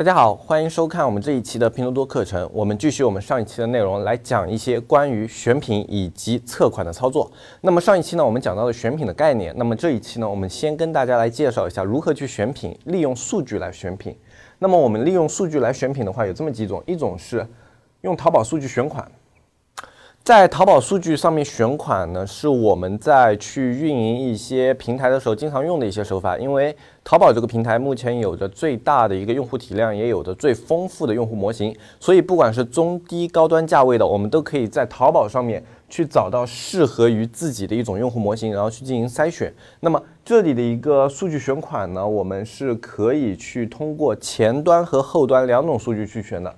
大家好，欢迎收看我们这一期的拼多多课程。我们继续我们上一期的内容，来讲一些关于选品以及测款的操作。那么上一期呢，我们讲到了选品的概念。那么这一期呢，我们先跟大家来介绍一下如何去选品，利用数据来选品。那么我们利用数据来选品的话，有这么几种：一种是用淘宝数据选款。在淘宝数据上面选款呢，是我们在去运营一些平台的时候经常用的一些手法。因为淘宝这个平台目前有着最大的一个用户体量，也有着最丰富的用户模型，所以不管是中低高端价位的，我们都可以在淘宝上面去找到适合于自己的一种用户模型，然后去进行筛选。那么这里的一个数据选款呢，我们是可以去通过前端和后端两种数据去选的。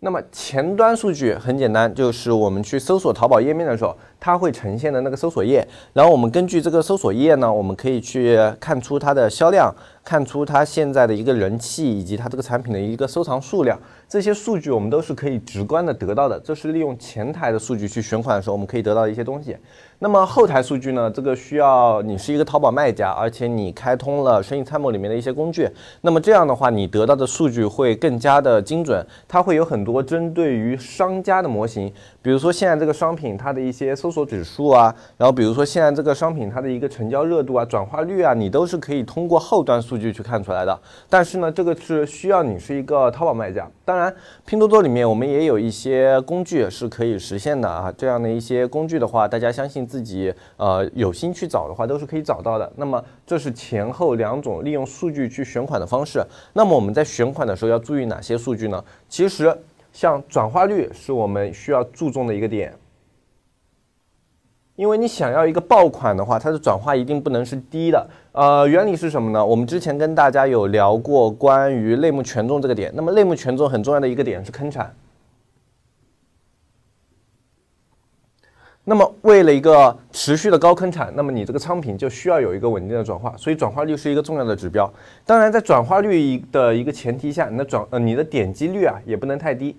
那么前端数据很简单，就是我们去搜索淘宝页面的时候，它会呈现的那个搜索页。然后我们根据这个搜索页呢，我们可以去看出它的销量，看出它现在的一个人气，以及它这个产品的一个收藏数量。这些数据我们都是可以直观的得到的。这是利用前台的数据去选款的时候，我们可以得到一些东西。那么后台数据呢？这个需要你是一个淘宝卖家，而且你开通了生意参谋里面的一些工具。那么这样的话，你得到的数据会更加的精准。它会有很多针对于商家的模型，比如说现在这个商品它的一些搜搜索指数啊，然后比如说现在这个商品它的一个成交热度啊、转化率啊，你都是可以通过后端数据去看出来的。但是呢，这个是需要你是一个淘宝卖家。当然，拼多多里面我们也有一些工具是可以实现的啊。这样的一些工具的话，大家相信。自己呃有心去找的话，都是可以找到的。那么这是前后两种利用数据去选款的方式。那么我们在选款的时候要注意哪些数据呢？其实像转化率是我们需要注重的一个点，因为你想要一个爆款的话，它的转化一定不能是低的。呃，原理是什么呢？我们之前跟大家有聊过关于类目权重这个点。那么类目权重很重要的一个点是坑产。那么，为了一个持续的高坑产，那么你这个商品就需要有一个稳定的转化，所以转化率是一个重要的指标。当然，在转化率的一个前提下，你的转呃你的点击率啊也不能太低。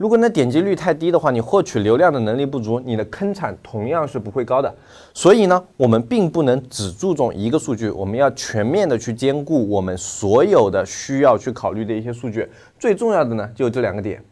如果你的点击率太低的话，你获取流量的能力不足，你的坑产同样是不会高的。所以呢，我们并不能只注重一个数据，我们要全面的去兼顾我们所有的需要去考虑的一些数据。最重要的呢，就这两个点。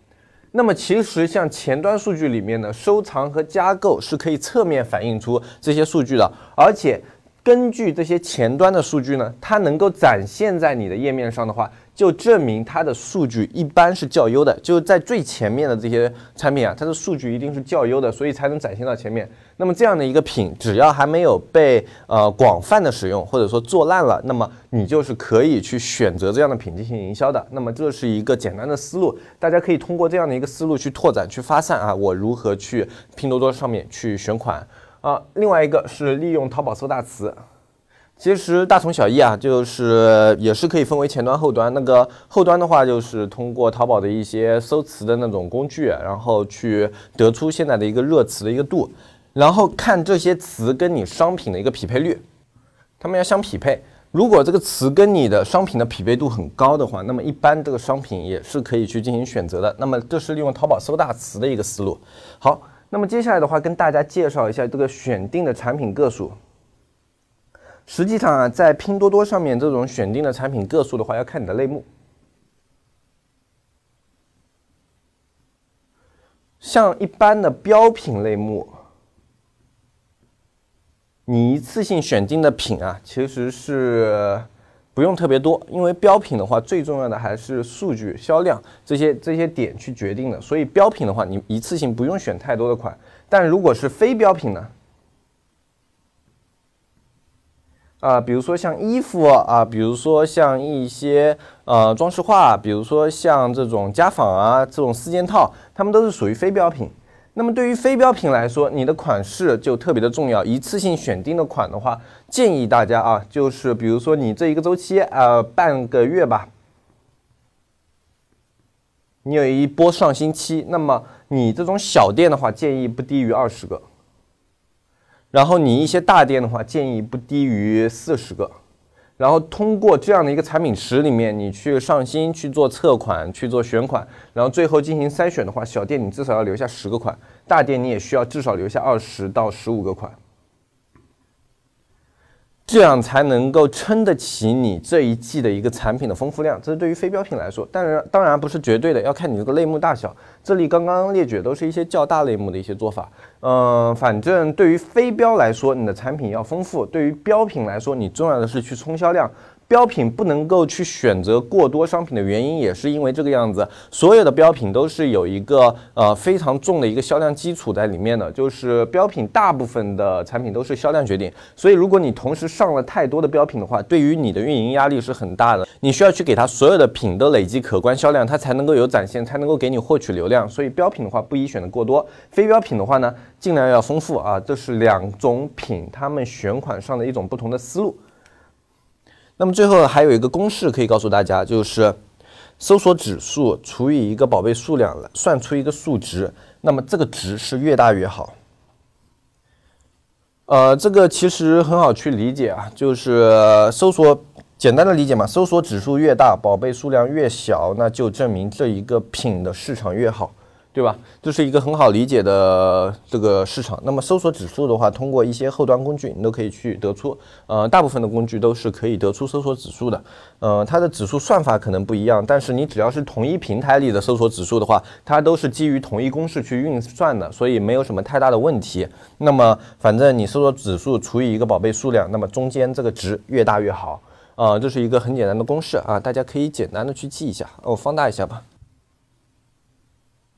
那么其实像前端数据里面的收藏和加购是可以侧面反映出这些数据的，而且根据这些前端的数据呢，它能够展现在你的页面上的话。就证明它的数据一般是较优的，就是在最前面的这些产品啊，它的数据一定是较优的，所以才能展现到前面。那么这样的一个品，只要还没有被呃广泛的使用，或者说做烂了，那么你就是可以去选择这样的品进行营销的。那么这是一个简单的思路，大家可以通过这样的一个思路去拓展、去发散啊。我如何去拼多多上面去选款啊？另外一个是利用淘宝搜大词。其实大同小异啊，就是也是可以分为前端、后端。那个后端的话，就是通过淘宝的一些搜词的那种工具，然后去得出现在的一个热词的一个度，然后看这些词跟你商品的一个匹配率，它们要相匹配。如果这个词跟你的商品的匹配度很高的话，那么一般这个商品也是可以去进行选择的。那么这是利用淘宝搜大词的一个思路。好，那么接下来的话，跟大家介绍一下这个选定的产品个数。实际上啊，在拼多多上面这种选定的产品个数的话，要看你的类目。像一般的标品类目，你一次性选定的品啊，其实是不用特别多，因为标品的话，最重要的还是数据、销量这些这些点去决定的。所以标品的话，你一次性不用选太多的款。但如果是非标品呢？啊，比如说像衣服啊，比如说像一些呃装饰画，比如说像这种家纺啊，这种四件套，它们都是属于非标品。那么对于非标品来说，你的款式就特别的重要。一次性选定的款的话，建议大家啊，就是比如说你这一个周期呃半个月吧，你有一波上新期，那么你这种小店的话，建议不低于二十个。然后你一些大店的话，建议不低于四十个。然后通过这样的一个产品池里面，你去上新去做测款，去做选款，然后最后进行筛选的话，小店你至少要留下十个款，大店你也需要至少留下二十到十五个款。这样才能够撑得起你这一季的一个产品的丰富量，这是对于非标品来说，当然当然不是绝对的，要看你这个类目大小。这里刚刚列举都是一些较大类目的一些做法，嗯，反正对于非标来说，你的产品要丰富；对于标品来说，你重要的是去冲销量。标品不能够去选择过多商品的原因，也是因为这个样子。所有的标品都是有一个呃非常重的一个销量基础在里面的，就是标品大部分的产品都是销量决定。所以如果你同时上了太多的标品的话，对于你的运营压力是很大的。你需要去给它所有的品都累积可观销量，它才能够有展现，才能够给你获取流量。所以标品的话不宜选的过多，非标品的话呢，尽量要丰富啊。这是两种品他们选款上的一种不同的思路。那么最后还有一个公式可以告诉大家，就是搜索指数除以一个宝贝数量算出一个数值，那么这个值是越大越好。呃，这个其实很好去理解啊，就是搜索简单的理解嘛，搜索指数越大，宝贝数量越小，那就证明这一个品的市场越好。对吧？这是一个很好理解的这个市场。那么搜索指数的话，通过一些后端工具，你都可以去得出。呃，大部分的工具都是可以得出搜索指数的。呃，它的指数算法可能不一样，但是你只要是同一平台里的搜索指数的话，它都是基于同一公式去运算的，所以没有什么太大的问题。那么反正你搜索指数除以一个宝贝数量，那么中间这个值越大越好。啊，这是一个很简单的公式啊，大家可以简单的去记一下。我放大一下吧。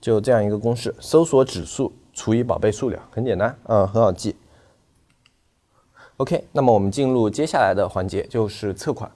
就这样一个公式，搜索指数除以宝贝数量，很简单，嗯，很好记。OK，那么我们进入接下来的环节，就是测款。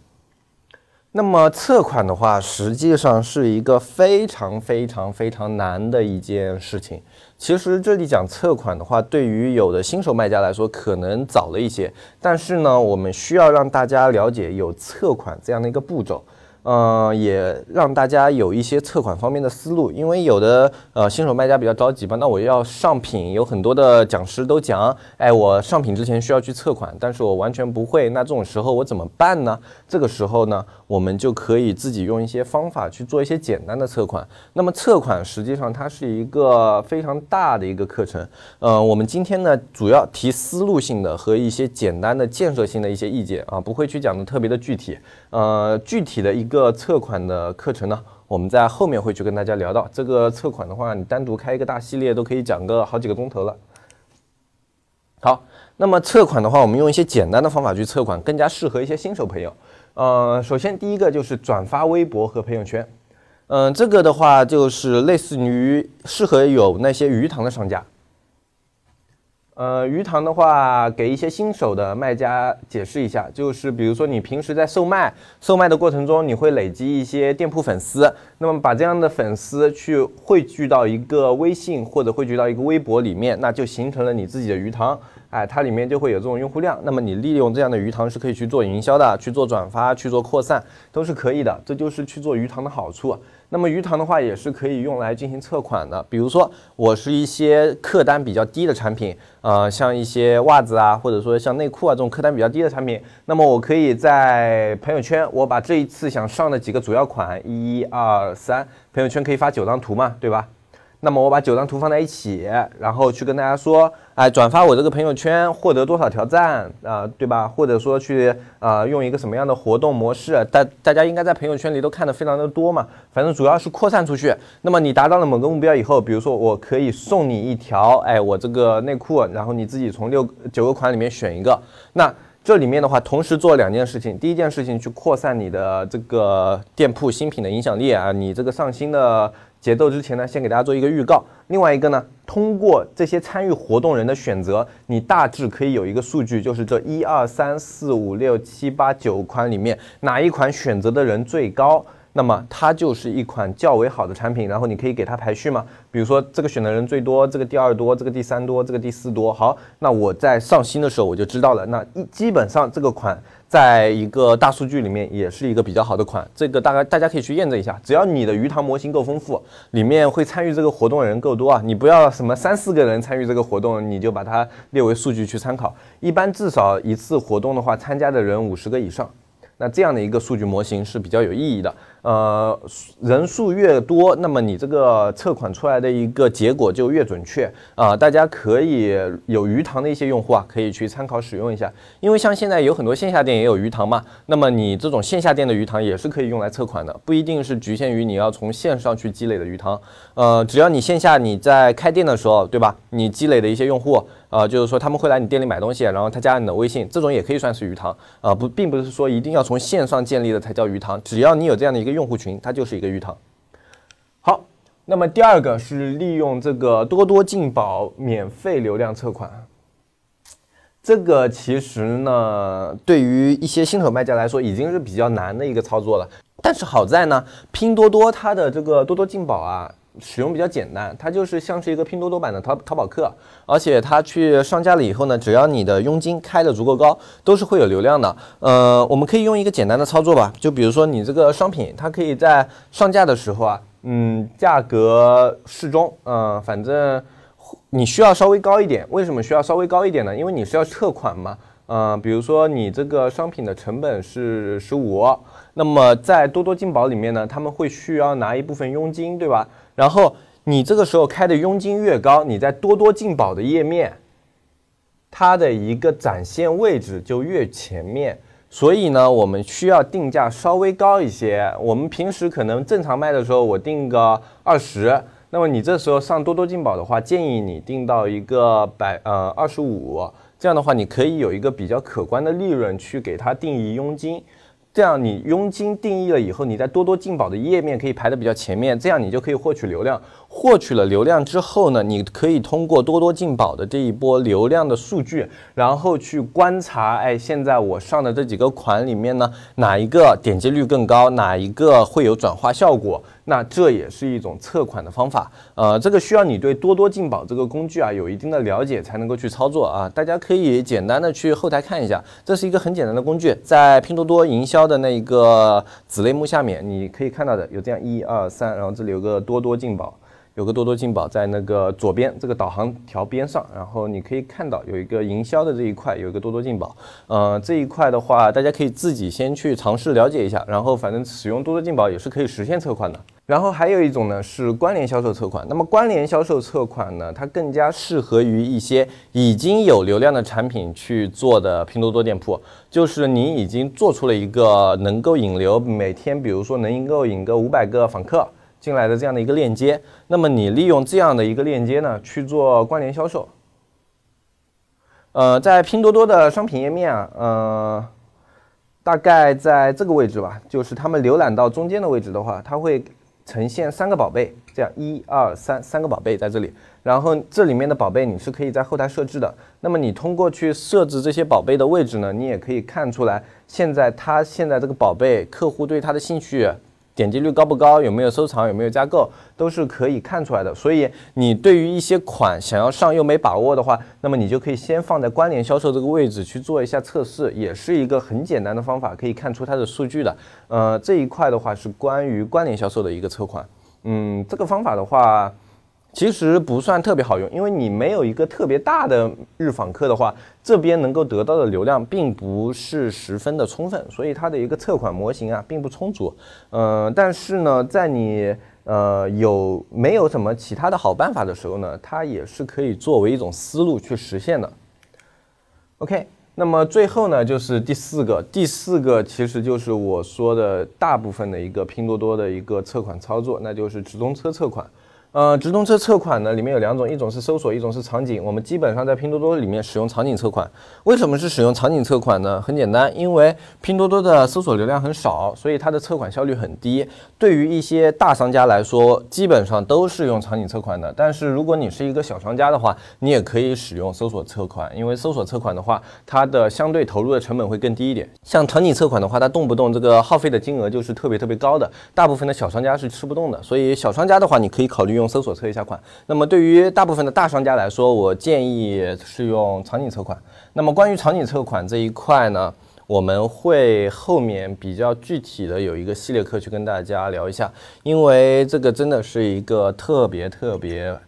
那么测款的话，实际上是一个非常非常非常难的一件事情。其实这里讲测款的话，对于有的新手卖家来说，可能早了一些，但是呢，我们需要让大家了解有测款这样的一个步骤。嗯，也让大家有一些测款方面的思路，因为有的呃新手卖家比较着急吧，那我要上品，有很多的讲师都讲，哎，我上品之前需要去测款，但是我完全不会，那这种时候我怎么办呢？这个时候呢，我们就可以自己用一些方法去做一些简单的测款。那么测款实际上它是一个非常大的一个课程，呃，我们今天呢主要提思路性的和一些简单的建设性的一些意见啊，不会去讲的特别的具体，呃，具体的一个。测款的课程呢，我们在后面会去跟大家聊到。这个测款的话，你单独开一个大系列都可以讲个好几个钟头了。好，那么测款的话，我们用一些简单的方法去测款，更加适合一些新手朋友。呃，首先第一个就是转发微博和朋友圈。嗯，这个的话就是类似于适合有那些鱼塘的商家。呃，鱼塘的话，给一些新手的卖家解释一下，就是比如说你平时在售卖，售卖的过程中，你会累积一些店铺粉丝，那么把这样的粉丝去汇聚到一个微信或者汇聚到一个微博里面，那就形成了你自己的鱼塘。哎，它里面就会有这种用户量，那么你利用这样的鱼塘是可以去做营销的，去做转发，去做扩散，都是可以的。这就是去做鱼塘的好处。那么鱼塘的话也是可以用来进行测款的，比如说我是一些客单比较低的产品，呃，像一些袜子啊，或者说像内裤啊这种客单比较低的产品，那么我可以在朋友圈，我把这一次想上的几个主要款，一二三，朋友圈可以发九张图嘛，对吧？那么我把九张图放在一起，然后去跟大家说，哎，转发我这个朋友圈获得多少条赞啊，对吧？或者说去啊用一个什么样的活动模式，大大家应该在朋友圈里都看的非常的多嘛。反正主要是扩散出去。那么你达到了某个目标以后，比如说我可以送你一条，哎，我这个内裤，然后你自己从六九个款里面选一个。那这里面的话，同时做两件事情，第一件事情去扩散你的这个店铺新品的影响力啊，你这个上新的。节奏之前呢，先给大家做一个预告。另外一个呢，通过这些参与活动人的选择，你大致可以有一个数据，就是这一二三四五六七八九款里面哪一款选择的人最高。那么它就是一款较为好的产品，然后你可以给它排序嘛，比如说这个选的人最多，这个第二多，这个第三多，这个第四多。好，那我在上新的时候我就知道了。那一基本上这个款在一个大数据里面也是一个比较好的款，这个大概大家可以去验证一下。只要你的鱼塘模型够丰富，里面会参与这个活动的人够多啊，你不要什么三四个人参与这个活动，你就把它列为数据去参考。一般至少一次活动的话，参加的人五十个以上。那这样的一个数据模型是比较有意义的，呃，人数越多，那么你这个测款出来的一个结果就越准确啊！大家可以有鱼塘的一些用户啊，可以去参考使用一下。因为像现在有很多线下店也有鱼塘嘛，那么你这种线下店的鱼塘也是可以用来测款的，不一定是局限于你要从线上去积累的鱼塘。呃，只要你线下你在开店的时候，对吧？你积累的一些用户。啊，就是说他们会来你店里买东西，然后他加你的微信，这种也可以算是鱼塘啊，不，并不是说一定要从线上建立的才叫鱼塘，只要你有这样的一个用户群，它就是一个鱼塘。好，那么第二个是利用这个多多进宝免费流量测款，这个其实呢，对于一些新手卖家来说已经是比较难的一个操作了，但是好在呢，拼多多它的这个多多进宝啊。使用比较简单，它就是像是一个拼多多版的淘淘宝客，而且它去上架了以后呢，只要你的佣金开的足够高，都是会有流量的。呃，我们可以用一个简单的操作吧，就比如说你这个商品，它可以在上架的时候啊，嗯，价格适中，嗯，反正你需要稍微高一点。为什么需要稍微高一点呢？因为你是要撤款嘛，嗯，比如说你这个商品的成本是十五，那么在多多进宝里面呢，他们会需要拿一部分佣金，对吧？然后你这个时候开的佣金越高，你在多多进宝的页面，它的一个展现位置就越前面。所以呢，我们需要定价稍微高一些。我们平时可能正常卖的时候，我定个二十，那么你这时候上多多进宝的话，建议你定到一个百呃二十五，这样的话你可以有一个比较可观的利润去给它定义佣金。这样你佣金定义了以后，你在多多进宝的页面可以排的比较前面，这样你就可以获取流量。获取了流量之后呢，你可以通过多多进宝的这一波流量的数据，然后去观察，哎，现在我上的这几个款里面呢，哪一个点击率更高，哪一个会有转化效果？那这也是一种测款的方法。呃，这个需要你对多多进宝这个工具啊有一定的了解才能够去操作啊。大家可以简单的去后台看一下，这是一个很简单的工具，在拼多多营销的那一个子类目下面，你可以看到的有这样一二三，然后这里有个多多进宝。有个多多进宝在那个左边这个导航条边上，然后你可以看到有一个营销的这一块，有一个多多进宝。呃，这一块的话，大家可以自己先去尝试了解一下，然后反正使用多多进宝也是可以实现测款的。然后还有一种呢是关联销售测款，那么关联销售测款呢，它更加适合于一些已经有流量的产品去做的拼多多店铺，就是你已经做出了一个能够引流，每天比如说能够引个五百个访客。进来的这样的一个链接，那么你利用这样的一个链接呢去做关联销售。呃，在拼多多的商品页面啊，呃，大概在这个位置吧，就是他们浏览到中间的位置的话，它会呈现三个宝贝，这样一二三三个宝贝在这里。然后这里面的宝贝你是可以在后台设置的。那么你通过去设置这些宝贝的位置呢，你也可以看出来，现在它现在这个宝贝客户对它的兴趣。点击率高不高？有没有收藏？有没有加购？都是可以看出来的。所以你对于一些款想要上又没把握的话，那么你就可以先放在关联销售这个位置去做一下测试，也是一个很简单的方法，可以看出它的数据的。呃，这一块的话是关于关联销售的一个测款。嗯，这个方法的话。其实不算特别好用，因为你没有一个特别大的日访客的话，这边能够得到的流量并不是十分的充分，所以它的一个测款模型啊并不充足。嗯，但是呢，在你呃有没有什么其他的好办法的时候呢，它也是可以作为一种思路去实现的。OK，那么最后呢就是第四个，第四个其实就是我说的大部分的一个拼多多的一个测款操作，那就是直通车测款。呃，直通车测款呢，里面有两种，一种是搜索，一种是场景。我们基本上在拼多多里面使用场景测款。为什么是使用场景测款呢？很简单，因为拼多多的搜索流量很少，所以它的测款效率很低。对于一些大商家来说，基本上都是用场景测款的。但是如果你是一个小商家的话，你也可以使用搜索测款，因为搜索测款的话，它的相对投入的成本会更低一点。像场景测款的话，它动不动这个耗费的金额就是特别特别高的，大部分的小商家是吃不动的。所以小商家的话，你可以考虑用。用搜索测一下款，那么对于大部分的大商家来说，我建议是用场景测款。那么关于场景测款这一块呢，我们会后面比较具体的有一个系列课去跟大家聊一下，因为这个真的是一个特别特别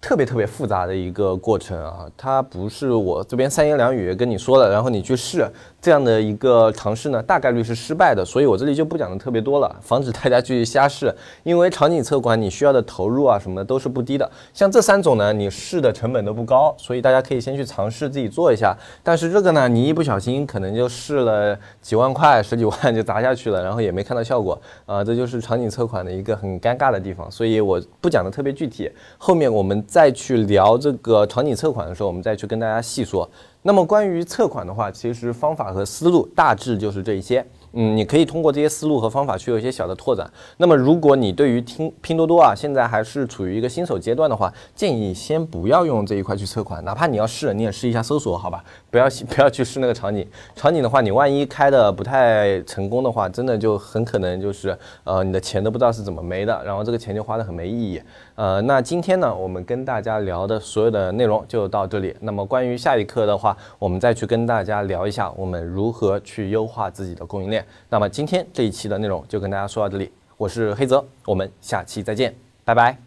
特别特别复杂的一个过程啊，它不是我这边三言两语跟你说了，然后你去试这样的一个尝试呢，大概率是失败的，所以我这里就不讲的特别多了，防止大家去瞎试。因为场景测管你需要的投入啊什么的都是不低的，像这三种呢，你试的成本都不高，所以大家可以先去尝试自己做一下。但是这个呢，你一不小心可能就试了几万块、十几万就砸下去了，然后也没看到效果啊，这就是场景测款的一个很尴尬的地方，所以我不讲的特别具体，后面我们。再去聊这个场景测款的时候，我们再去跟大家细说。那么关于测款的话，其实方法和思路大致就是这一些。嗯，你可以通过这些思路和方法去有一些小的拓展。那么，如果你对于拼拼多多啊，现在还是处于一个新手阶段的话，建议先不要用这一块去测款，哪怕你要试，你也试一下搜索，好吧？不要 不要去试那个场景。场景的话，你万一开的不太成功的话，真的就很可能就是呃，你的钱都不知道是怎么没的，然后这个钱就花的很没意义。呃，那今天呢，我们跟大家聊的所有的内容就到这里。那么关于下一课的话，我们再去跟大家聊一下我们如何去优化自己的供应链。那么今天这一期的内容就跟大家说到这里，我是黑泽，我们下期再见，拜拜。